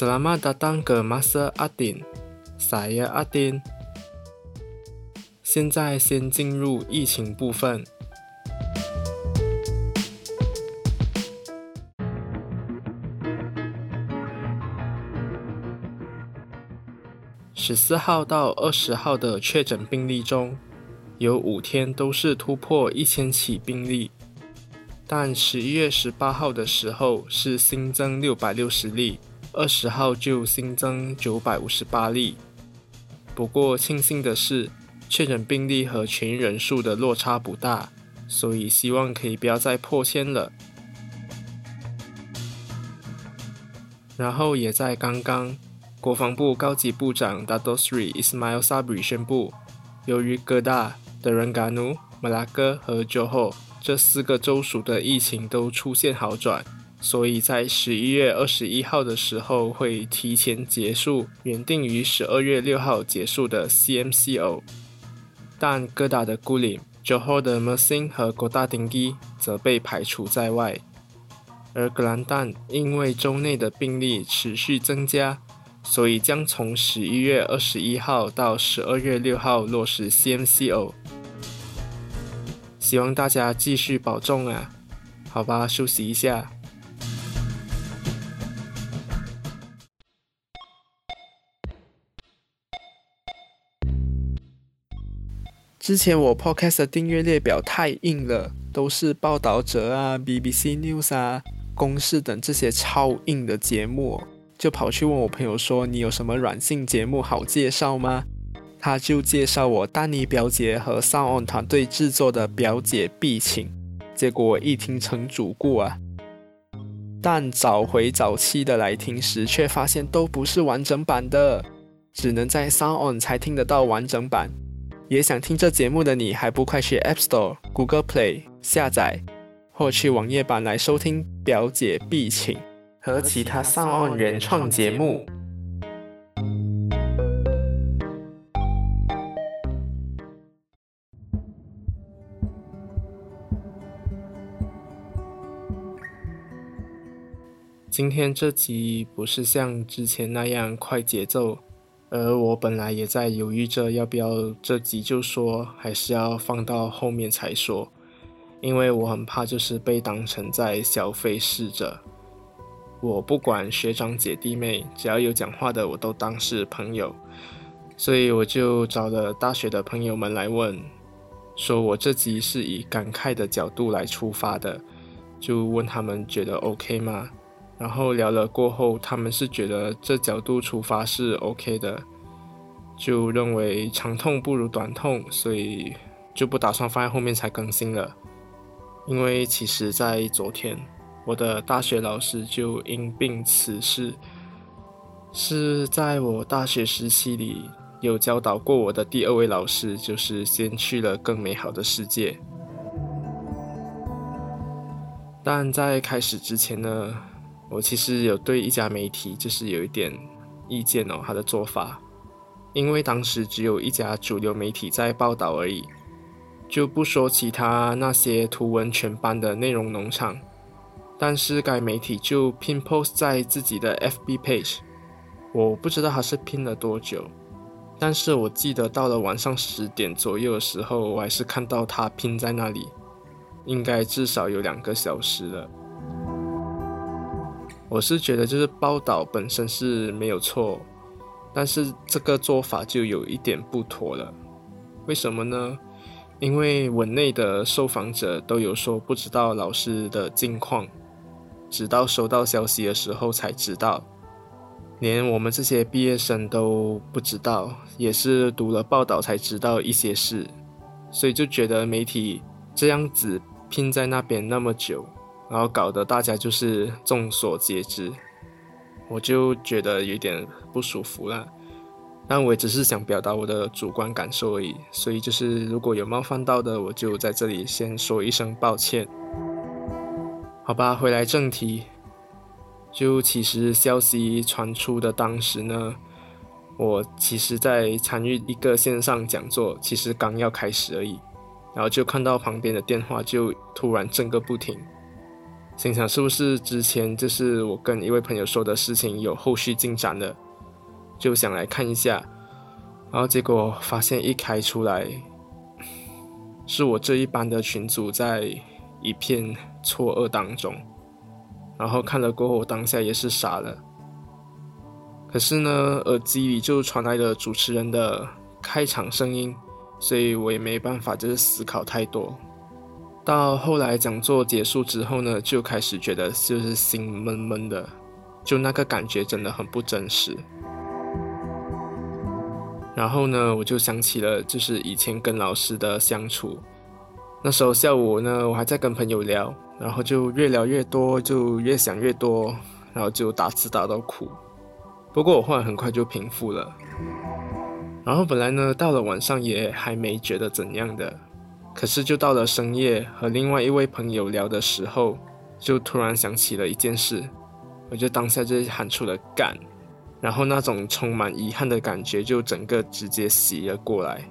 Selamat datang ke masa Adin, saya Adin。现在先进入疫情部分。十四号到二十号的确诊病例中，有五天都是突破一千起病例，但十一月十八号的时候是新增六百六十例，二十号就新增九百五十八例。不过庆幸的是，确诊病例和痊愈人数的落差不大，所以希望可以不要再破千了。然后也在刚刚。国防部高级部长 Dato Sri Ismail Sabri 宣布，由于哥大、德仁嘎努、马拉哥和 Johor 这四个州属的疫情都出现好转，所以在十一月二十一号的时候会提前结束原定于十二月六号结束的 CMCO。但哥大的 Gulim、Johor 的 Mersing 和国大丁基则被排除在外，而格兰丹因为州内的病例持续增加。所以将从十一月二十一号到十二月六号落实 CMCO，希望大家继续保重啊！好吧，休息一下。之前我 Podcast 的订阅列表太硬了，都是报道者啊、BBC News 啊、公视等这些超硬的节目。就跑去问我朋友说：“你有什么软性节目好介绍吗？”他就介绍我丹尼表姐和 Sound On 团队制作的《表姐必请》，结果我一听成主顾啊！但找回早期的来听时，却发现都不是完整版的，只能在 Sound On 才听得到完整版。也想听这节目的你，还不快去 App Store、Google Play 下载，或去网页版来收听《表姐必请》。和其他上岸原创节目。今天这集不是像之前那样快节奏，而我本来也在犹豫着要不要这集就说，还是要放到后面才说，因为我很怕就是被当成在消费逝者。我不管学长姐弟妹，只要有讲话的，我都当是朋友，所以我就找了大学的朋友们来问，说我这集是以感慨的角度来出发的，就问他们觉得 OK 吗？然后聊了过后，他们是觉得这角度出发是 OK 的，就认为长痛不如短痛，所以就不打算放在后面才更新了，因为其实在昨天。我的大学老师就因病辞世，是在我大学时期里有教导过我的第二位老师，就是先去了更美好的世界。但在开始之前呢，我其实有对一家媒体就是有一点意见哦，他的做法，因为当时只有一家主流媒体在报道而已，就不说其他那些图文全班的内容农场。但是该媒体就拼 post 在自己的 FB page，我不知道他是拼了多久，但是我记得到了晚上十点左右的时候，我还是看到他拼在那里，应该至少有两个小时了。我是觉得就是报道本身是没有错，但是这个做法就有一点不妥了。为什么呢？因为文内的受访者都有说不知道老师的近况。直到收到消息的时候才知道，连我们这些毕业生都不知道，也是读了报道才知道一些事，所以就觉得媒体这样子拼在那边那么久，然后搞得大家就是众所皆知，我就觉得有点不舒服了。但我只是想表达我的主观感受而已，所以就是如果有冒犯到的，我就在这里先说一声抱歉。好吧，回来正题。就其实消息传出的当时呢，我其实在参与一个线上讲座，其实刚要开始而已，然后就看到旁边的电话就突然震个不停。心想是不是之前就是我跟一位朋友说的事情有后续进展了，就想来看一下，然后结果发现一开出来，是我这一班的群组在一片错愕当中，然后看了过后，当下也是傻了。可是呢，耳机里就传来了主持人的开场声音，所以我也没办法，就是思考太多。到后来讲座结束之后呢，就开始觉得就是心闷闷的，就那个感觉真的很不真实。然后呢，我就想起了就是以前跟老师的相处，那时候下午呢，我还在跟朋友聊，然后就越聊越多，就越想越多，然后就打字打到哭。不过我后来很快就平复了，然后本来呢，到了晚上也还没觉得怎样的，可是就到了深夜和另外一位朋友聊的时候，就突然想起了一件事，我就当下就喊出了干，然后那种充满遗憾的感觉就整个直接袭了过来，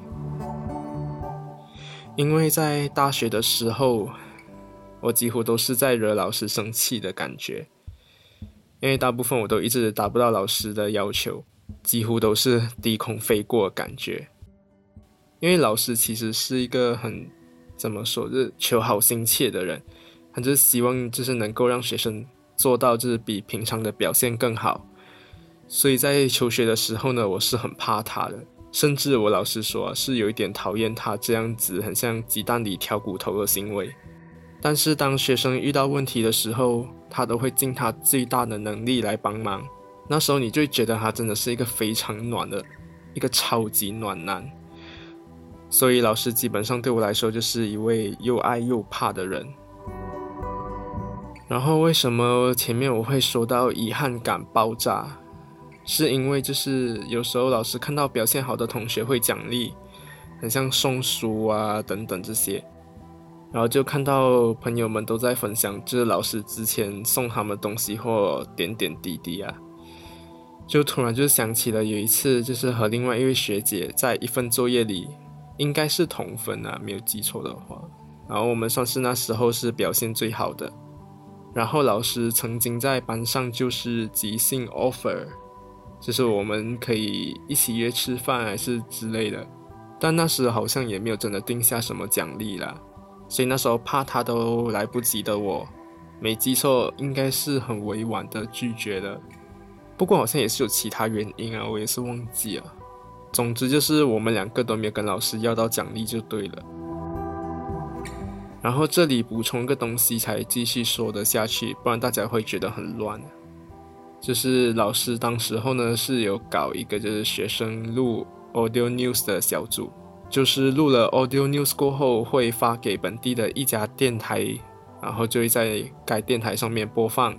因为在大学的时候，我几乎都是在惹老师生气的感觉。因为大部分我都一直达不到老师的要求，几乎都是低空飞过感觉。因为老师其实是一个很怎么说，就是求好心切的人，他就是希望就是能够让学生做到就是比平常的表现更好。所以在求学的时候呢，我是很怕他的，甚至我老师说是有一点讨厌他这样子很像鸡蛋里挑骨头的行为。但是当学生遇到问题的时候，他都会尽他最大的能力来帮忙。那时候你就觉得他真的是一个非常暖的，一个超级暖男。所以老师基本上对我来说就是一位又爱又怕的人。然后为什么前面我会说到遗憾感爆炸？是因为就是有时候老师看到表现好的同学会奖励，很像送书啊等等这些。然后就看到朋友们都在分享，就是老师之前送他们东西或点点滴滴啊，就突然就想起了有一次，就是和另外一位学姐在一份作业里，应该是同分啊，没有记错的话，然后我们算是那时候是表现最好的，然后老师曾经在班上就是即兴 offer，就是我们可以一起约吃饭还是之类的，但那时好像也没有真的定下什么奖励啦。所以那时候怕他都来不及的我，没记错应该是很委婉的拒绝了。不过好像也是有其他原因啊，我也是忘记了。总之就是我们两个都没有跟老师要到奖励就对了。然后这里补充个东西才继续说得下去，不然大家会觉得很乱。就是老师当时候呢是有搞一个就是学生录 audio news 的小组。就是录了 audio news 过后，会发给本地的一家电台，然后就会在该电台上面播放。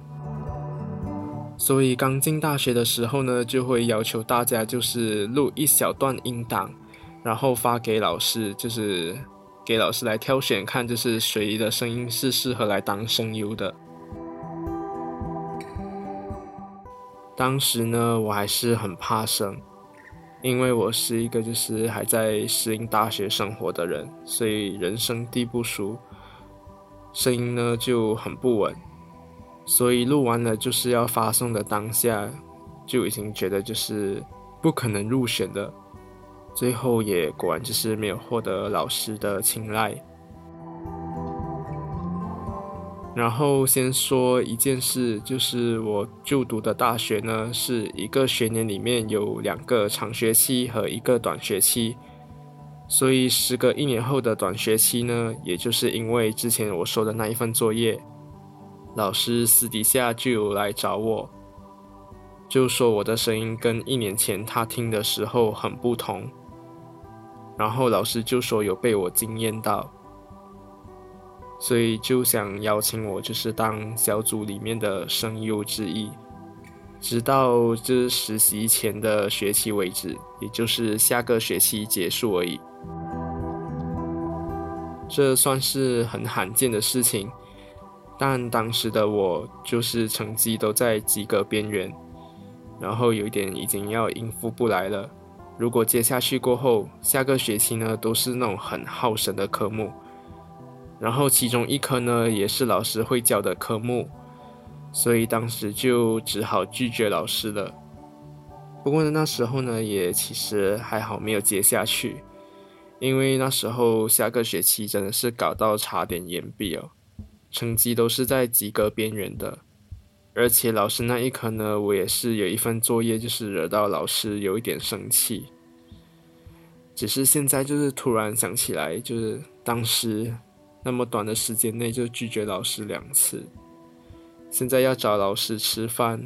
所以刚进大学的时候呢，就会要求大家就是录一小段音档，然后发给老师，就是给老师来挑选，看就是谁的声音是适合来当声优的。当时呢，我还是很怕生。因为我是一个就是还在适应大学生活的人，所以人生地不熟，声音呢就很不稳，所以录完了就是要发送的当下，就已经觉得就是不可能入选的，最后也果然就是没有获得老师的青睐。然后先说一件事，就是我就读的大学呢，是一个学年里面有两个长学期和一个短学期，所以时隔一年后的短学期呢，也就是因为之前我说的那一份作业，老师私底下就有来找我，就说我的声音跟一年前他听的时候很不同，然后老师就说有被我惊艳到。所以就想邀请我，就是当小组里面的声优之一，直到这实习前的学期为止，也就是下个学期结束而已。这算是很罕见的事情，但当时的我就是成绩都在及格边缘，然后有一点已经要应付不来了。如果接下去过后，下个学期呢都是那种很耗神的科目。然后其中一科呢也是老师会教的科目，所以当时就只好拒绝老师了。不过呢，那时候呢也其实还好没有接下去，因为那时候下个学期真的是搞到差点延毕哦，成绩都是在及格边缘的。而且老师那一科呢，我也是有一份作业，就是惹到老师有一点生气。只是现在就是突然想起来，就是当时那么短的时间内就拒绝老师两次，现在要找老师吃饭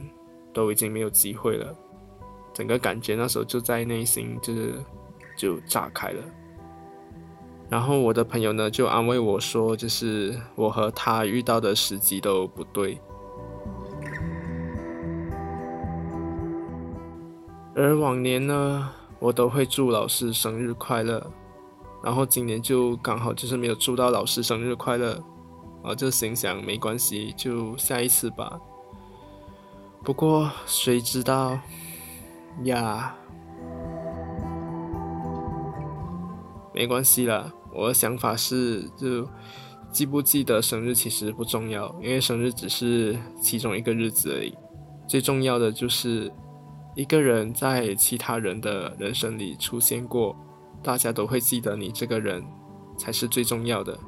都已经没有机会了。整个感觉那时候就在内心就是就炸开了。然后我的朋友呢就安慰我说，就是我和他遇到的时机都不对。而往年呢，我都会祝老师生日快乐，然后今年就刚好就是没有祝到老师生日快乐，我就心想没关系，就下一次吧。不过谁知道呀？没关系啦，我的想法是，就记不记得生日其实不重要，因为生日只是其中一个日子而已，最重要的就是。一个人在其他人的人生里出现过，大家都会记得你这个人，才是最重要的。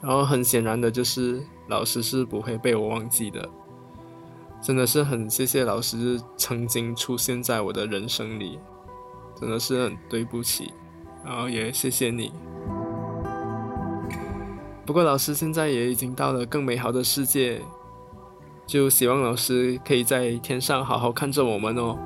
然后很显然的就是，老师是不会被我忘记的。真的是很谢谢老师曾经出现在我的人生里，真的是很对不起。然后也谢谢你。不过老师现在也已经到了更美好的世界。就希望老师可以在天上好好看着我们哦。